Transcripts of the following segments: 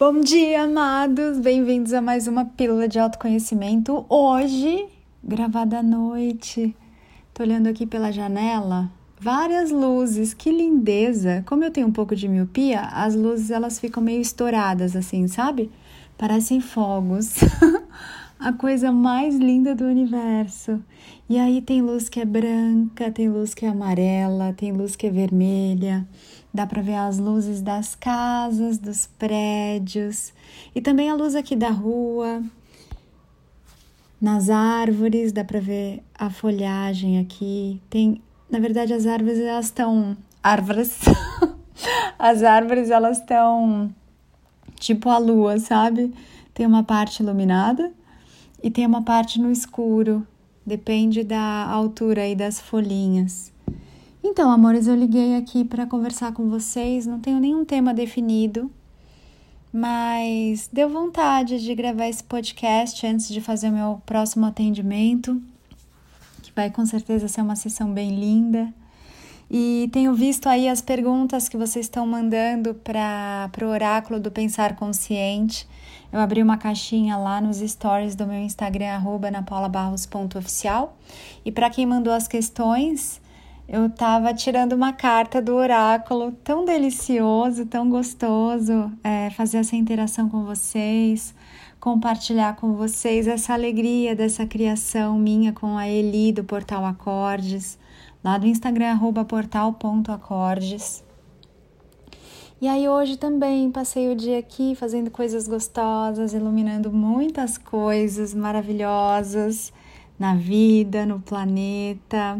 Bom dia, amados! Bem-vindos a mais uma Pílula de Autoconhecimento. Hoje, gravada à noite. Tô olhando aqui pela janela, várias luzes, que lindeza! Como eu tenho um pouco de miopia, as luzes elas ficam meio estouradas assim, sabe? Parecem fogos. a coisa mais linda do universo. E aí tem luz que é branca, tem luz que é amarela, tem luz que é vermelha. Dá para ver as luzes das casas, dos prédios e também a luz aqui da rua. Nas árvores dá para ver a folhagem aqui. Tem, na verdade, as árvores elas estão árvores. as árvores elas estão tipo a lua, sabe? Tem uma parte iluminada e tem uma parte no escuro. Depende da altura aí das folhinhas. Então, amores, eu liguei aqui para conversar com vocês. Não tenho nenhum tema definido, mas deu vontade de gravar esse podcast antes de fazer o meu próximo atendimento, que vai com certeza ser uma sessão bem linda. E tenho visto aí as perguntas que vocês estão mandando para o oráculo do Pensar Consciente. Eu abri uma caixinha lá nos stories do meu Instagram, arroba napaulabarros.oficial. E para quem mandou as questões, eu estava tirando uma carta do oráculo, tão delicioso, tão gostoso é, fazer essa interação com vocês, compartilhar com vocês essa alegria dessa criação minha com a Eli do Portal Acordes, lá do Instagram, portal.acordes. E aí hoje também passei o dia aqui fazendo coisas gostosas, iluminando muitas coisas maravilhosas na vida, no planeta.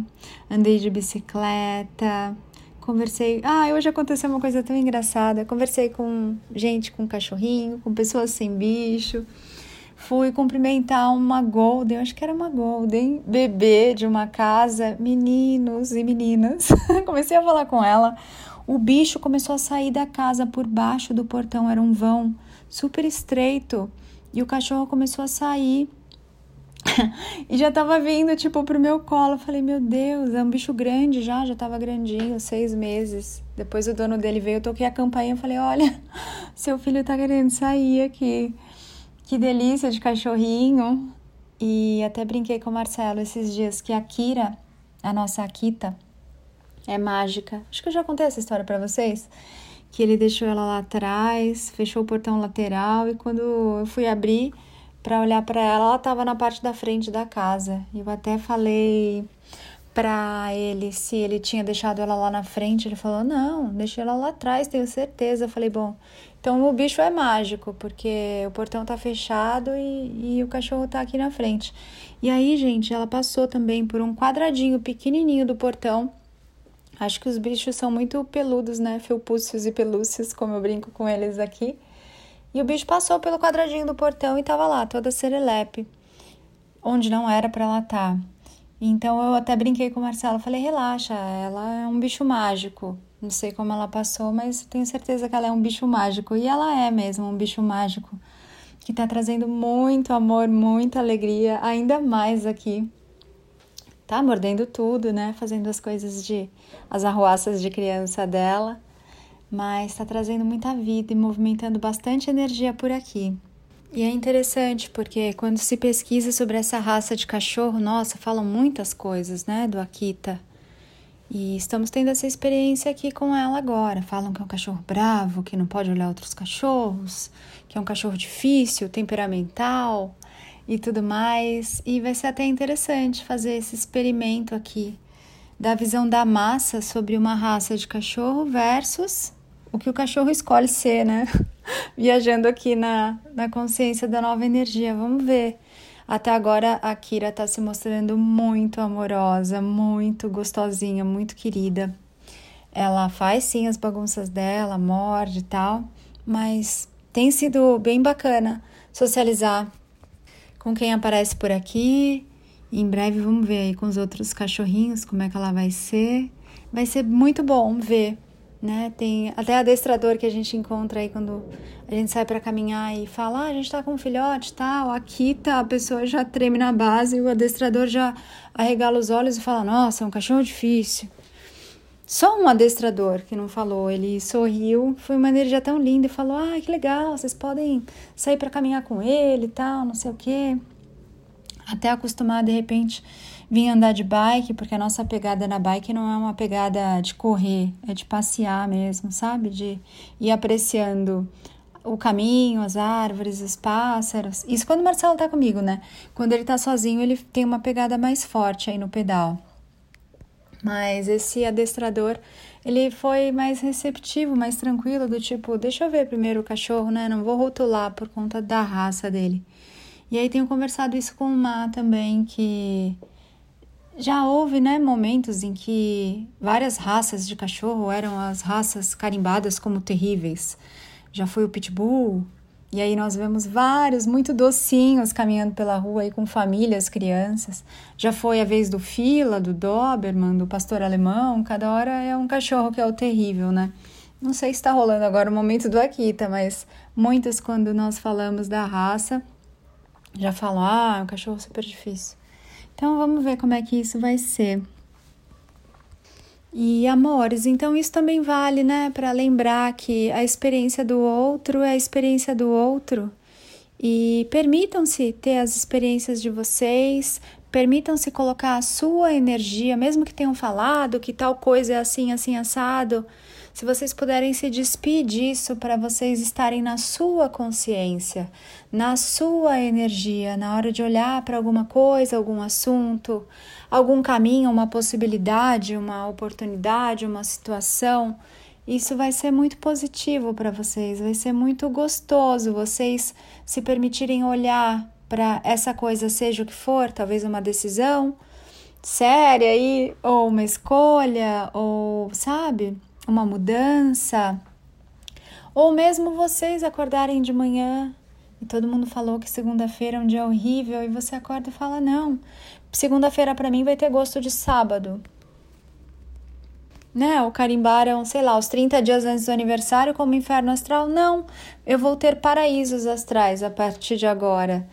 Andei de bicicleta, conversei. Ah, hoje aconteceu uma coisa tão engraçada. Conversei com gente com cachorrinho, com pessoas sem bicho. Fui cumprimentar uma Golden, acho que era uma Golden, bebê de uma casa, meninos e meninas. Comecei a falar com ela. O bicho começou a sair da casa por baixo do portão, era um vão super estreito. E o cachorro começou a sair e já tava vindo, tipo, pro meu colo. Eu falei, meu Deus, é um bicho grande já, já tava grandinho, seis meses. Depois o dono dele veio, eu toquei a campainha e falei, olha, seu filho tá querendo sair aqui. Que delícia de cachorrinho. E até brinquei com o Marcelo esses dias que a Kira, a nossa Akita, é mágica. Acho que eu já contei essa história para vocês. Que ele deixou ela lá atrás, fechou o portão lateral e quando eu fui abrir para olhar para ela, ela estava na parte da frente da casa. Eu até falei para ele se ele tinha deixado ela lá na frente. Ele falou: Não, deixei ela lá atrás, tenho certeza. Eu falei: Bom, então o bicho é mágico, porque o portão tá fechado e, e o cachorro tá aqui na frente. E aí, gente, ela passou também por um quadradinho pequenininho do portão. Acho que os bichos são muito peludos, né? Felpúcios e pelúcios, como eu brinco com eles aqui. E o bicho passou pelo quadradinho do portão e estava lá, toda serelepe, onde não era para ela estar. Tá. Então eu até brinquei com o Marcelo, falei: relaxa, ela é um bicho mágico. Não sei como ela passou, mas tenho certeza que ela é um bicho mágico. E ela é mesmo um bicho mágico que está trazendo muito amor, muita alegria, ainda mais aqui. Tá mordendo tudo, né? Fazendo as coisas de. as arruaças de criança dela mas está trazendo muita vida e movimentando bastante energia por aqui. E é interessante porque quando se pesquisa sobre essa raça de cachorro, nossa, falam muitas coisas, né, do Akita. E estamos tendo essa experiência aqui com ela agora. Falam que é um cachorro bravo, que não pode olhar outros cachorros, que é um cachorro difícil, temperamental e tudo mais. E vai ser até interessante fazer esse experimento aqui da visão da massa sobre uma raça de cachorro versus o que o cachorro escolhe ser, né? Viajando aqui na, na consciência da nova energia. Vamos ver. Até agora a Kira está se mostrando muito amorosa, muito gostosinha, muito querida. Ela faz sim as bagunças dela, morde e tal, mas tem sido bem bacana socializar com quem aparece por aqui. em breve vamos ver aí com os outros cachorrinhos como é que ela vai ser. Vai ser muito bom ver né? Tem até adestrador que a gente encontra aí quando a gente sai para caminhar e fala, ah, a gente tá com um filhote, tal, aqui tá, a pessoa já treme na base e o adestrador já arregala os olhos e fala, nossa, é um cachorro difícil. Só um adestrador que não falou, ele sorriu, foi uma energia tão linda e falou: "Ah, que legal, vocês podem sair para caminhar com ele e tal, não sei o quê". Até acostumar de repente vir andar de bike, porque a nossa pegada na bike não é uma pegada de correr, é de passear mesmo, sabe? De ir apreciando o caminho, as árvores, os pássaros. Isso quando o Marcelo tá comigo, né? Quando ele tá sozinho, ele tem uma pegada mais forte aí no pedal. Mas esse adestrador, ele foi mais receptivo, mais tranquilo, do tipo, deixa eu ver primeiro o cachorro, né? Não vou rotular por conta da raça dele. E aí tenho conversado isso com o Má também, que já houve, né, momentos em que várias raças de cachorro eram as raças carimbadas como terríveis. Já foi o pitbull, e aí nós vemos vários muito docinhos caminhando pela rua aí com famílias, crianças. Já foi a vez do Fila, do Doberman, do pastor alemão. Cada hora é um cachorro que é o terrível, né? Não sei se está rolando agora o momento do Akita, mas muitos quando nós falamos da raça já falam: ah, é um cachorro super difícil. Então vamos ver como é que isso vai ser. E amores, então isso também vale, né, para lembrar que a experiência do outro é a experiência do outro. E permitam-se ter as experiências de vocês, permitam-se colocar a sua energia, mesmo que tenham falado que tal coisa é assim, assim, assado. Se vocês puderem se despedir disso para vocês estarem na sua consciência, na sua energia, na hora de olhar para alguma coisa, algum assunto, algum caminho, uma possibilidade, uma oportunidade, uma situação, isso vai ser muito positivo para vocês, vai ser muito gostoso vocês se permitirem olhar para essa coisa, seja o que for, talvez uma decisão séria aí, ou uma escolha, ou sabe, uma mudança, ou mesmo vocês acordarem de manhã e todo mundo falou que segunda-feira é um dia horrível e você acorda e fala: Não, segunda-feira para mim vai ter gosto de sábado. Né? Ou carimbaram, sei lá, os 30 dias antes do aniversário como inferno astral. Não, eu vou ter paraísos astrais a partir de agora.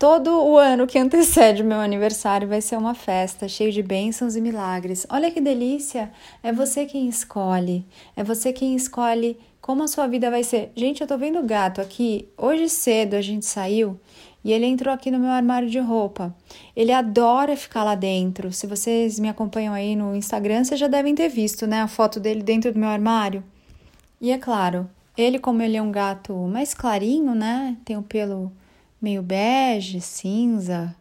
Todo o ano que antecede o meu aniversário vai ser uma festa cheia de bênçãos e milagres. Olha que delícia! É você quem escolhe. É você quem escolhe como a sua vida vai ser. Gente, eu tô vendo o gato aqui. Hoje cedo a gente saiu e ele entrou aqui no meu armário de roupa. Ele adora ficar lá dentro. Se vocês me acompanham aí no Instagram, vocês já devem ter visto, né, a foto dele dentro do meu armário. E é claro, ele como ele é um gato mais clarinho, né, tem o pelo meio bege, cinza,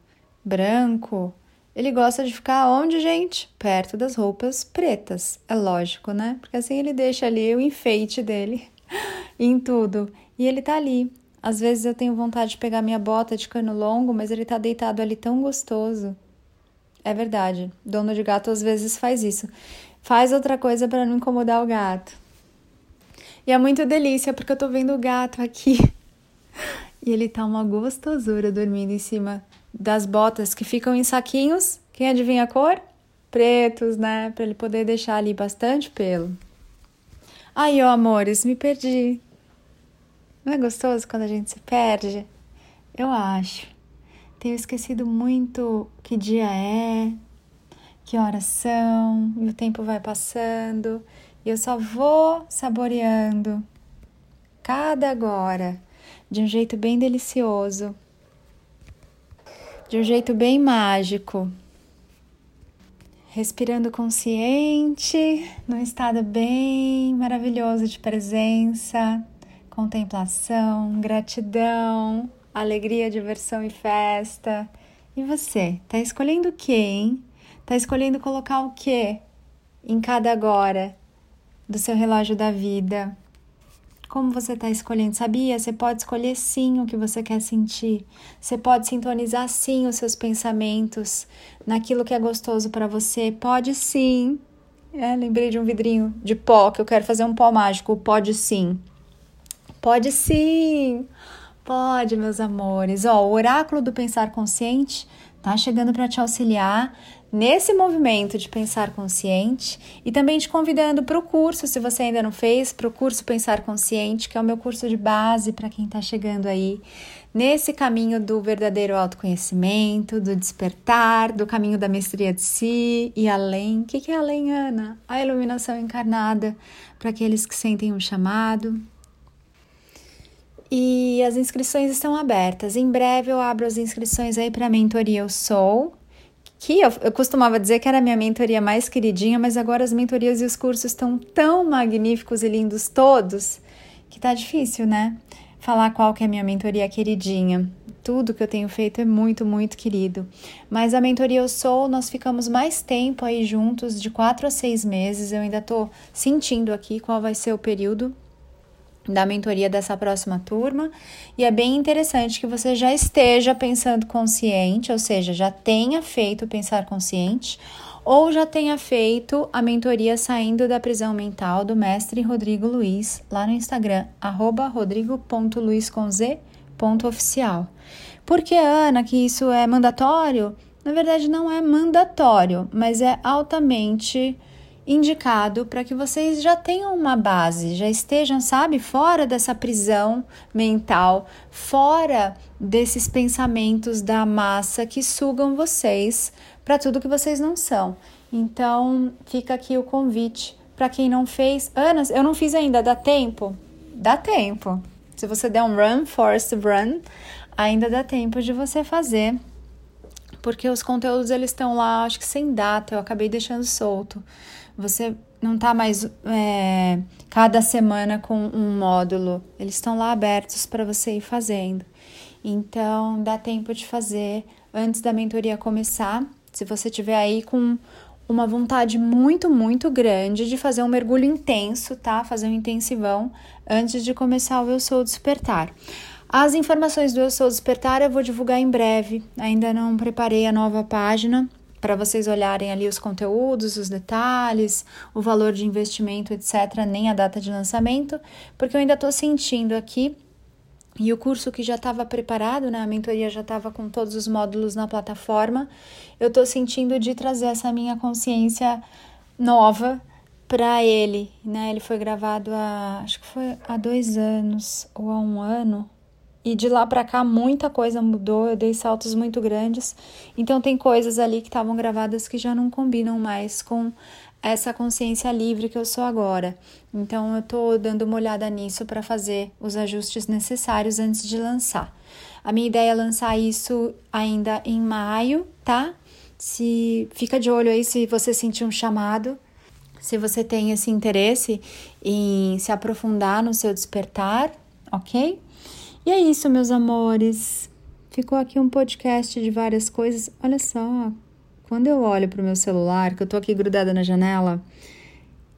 branco, ele gosta de ficar onde, gente? Perto das roupas pretas. É lógico, né? Porque assim ele deixa ali o enfeite dele em tudo. E ele tá ali, às vezes eu tenho vontade de pegar minha bota de cano longo, mas ele tá deitado ali tão gostoso. É verdade, dono de gato às vezes faz isso. Faz outra coisa para não incomodar o gato. E é muito delícia porque eu tô vendo o gato aqui. E ele tá uma gostosura dormindo em cima das botas que ficam em saquinhos. Quem adivinha a cor? Pretos, né? Para ele poder deixar ali bastante pelo. Aí, ó, amores, me perdi. Não é gostoso quando a gente se perde? Eu acho. Tenho esquecido muito que dia é, que horas são, e o tempo vai passando, e eu só vou saboreando cada agora de um jeito bem delicioso, de um jeito bem mágico. Respirando consciente, num estado bem maravilhoso de presença, contemplação, gratidão, alegria, diversão e festa. E você, tá escolhendo o que, hein? Tá escolhendo colocar o que em cada agora do seu relógio da vida? Como você está escolhendo? Sabia? Você pode escolher sim o que você quer sentir. Você pode sintonizar sim os seus pensamentos naquilo que é gostoso para você. Pode sim. É, lembrei de um vidrinho de pó que eu quero fazer um pó mágico. Pode sim. Pode sim! Pode, meus amores. Ó, o oráculo do pensar consciente tá chegando para te auxiliar nesse movimento de pensar consciente e também te convidando para o curso, se você ainda não fez, para o curso Pensar Consciente, que é o meu curso de base para quem está chegando aí nesse caminho do verdadeiro autoconhecimento, do despertar, do caminho da mestria de si e além. O que é além, Ana? A iluminação encarnada para aqueles que sentem um chamado. E as inscrições estão abertas. Em breve eu abro as inscrições aí para a mentoria Eu Sou, que eu, eu, costumava dizer que era a minha mentoria mais queridinha, mas agora as mentorias e os cursos estão tão magníficos e lindos todos que tá difícil, né? Falar qual que é a minha mentoria queridinha. Tudo que eu tenho feito é muito, muito querido. Mas a mentoria Eu Sou, nós ficamos mais tempo aí juntos, de quatro a seis meses. Eu ainda tô sentindo aqui qual vai ser o período da mentoria dessa próxima turma. E é bem interessante que você já esteja pensando consciente, ou seja, já tenha feito pensar consciente, ou já tenha feito a mentoria saindo da prisão mental do mestre Rodrigo Luiz, lá no Instagram, rodrigo.luizconz.oficial. Por que, Ana, que isso é mandatório? Na verdade, não é mandatório, mas é altamente indicado para que vocês já tenham uma base, já estejam, sabe, fora dessa prisão mental, fora desses pensamentos da massa que sugam vocês para tudo que vocês não são. Então, fica aqui o convite para quem não fez. Ana, eu não fiz ainda, dá tempo? Dá tempo. Se você der um run, force run, ainda dá tempo de você fazer. Porque os conteúdos eles estão lá, acho que sem data, eu acabei deixando solto. Você não está mais é, cada semana com um módulo, eles estão lá abertos para você ir fazendo. Então, dá tempo de fazer antes da mentoria começar. Se você tiver aí com uma vontade muito, muito grande de fazer um mergulho intenso, tá? Fazer um intensivão antes de começar o Eu Sou Despertar. As informações do Eu Sou Despertar eu vou divulgar em breve. Ainda não preparei a nova página, para vocês olharem ali os conteúdos, os detalhes, o valor de investimento, etc., nem a data de lançamento, porque eu ainda estou sentindo aqui. E o curso que já estava preparado, né, a mentoria já estava com todos os módulos na plataforma, eu estou sentindo de trazer essa minha consciência nova para ele, né? Ele foi gravado há, acho que foi há dois anos ou há um ano, e de lá para cá muita coisa mudou, eu dei saltos muito grandes. Então tem coisas ali que estavam gravadas que já não combinam mais com essa consciência livre que eu sou agora. Então eu tô dando uma olhada nisso para fazer os ajustes necessários antes de lançar. A minha ideia é lançar isso ainda em maio, tá? Se fica de olho aí se você sentir um chamado, se você tem esse interesse em se aprofundar no seu despertar, ok? E é isso, meus amores. Ficou aqui um podcast de várias coisas. Olha só, quando eu olho para o meu celular, que eu tô aqui grudada na janela,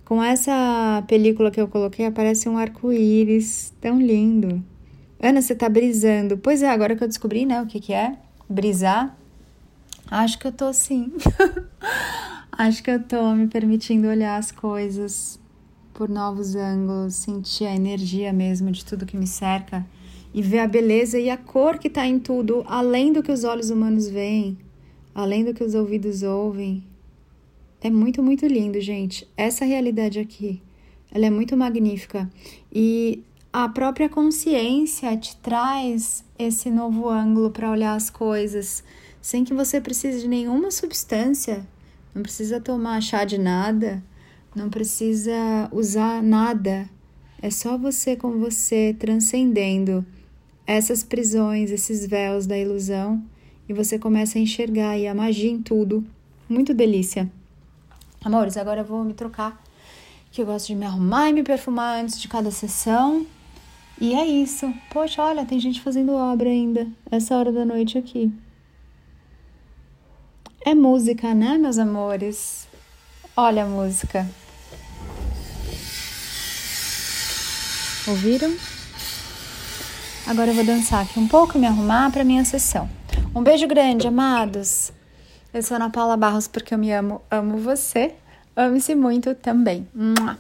com essa película que eu coloquei, aparece um arco-íris tão lindo. Ana, você tá brisando. Pois é, agora que eu descobri, né, o que que é brisar, acho que eu tô assim. acho que eu tô me permitindo olhar as coisas por novos ângulos, sentir a energia mesmo de tudo que me cerca e ver a beleza e a cor que está em tudo, além do que os olhos humanos veem, além do que os ouvidos ouvem. É muito, muito lindo, gente. Essa realidade aqui, ela é muito magnífica. E a própria consciência te traz esse novo ângulo para olhar as coisas, sem que você precise de nenhuma substância. Não precisa tomar chá de nada, não precisa usar nada. É só você com você transcendendo essas prisões, esses véus da ilusão e você começa a enxergar e a magia em tudo. Muito delícia. Amores, agora eu vou me trocar, que eu gosto de me arrumar e me perfumar antes de cada sessão. E é isso. Poxa, olha, tem gente fazendo obra ainda, essa hora da noite aqui. É música, né, meus amores? Olha a música. Ouviram? Agora eu vou dançar aqui um pouco, me arrumar para minha sessão. Um beijo grande, amados. Eu sou Ana Paula Barros porque eu me amo, amo você. Ame-se muito também. Mua.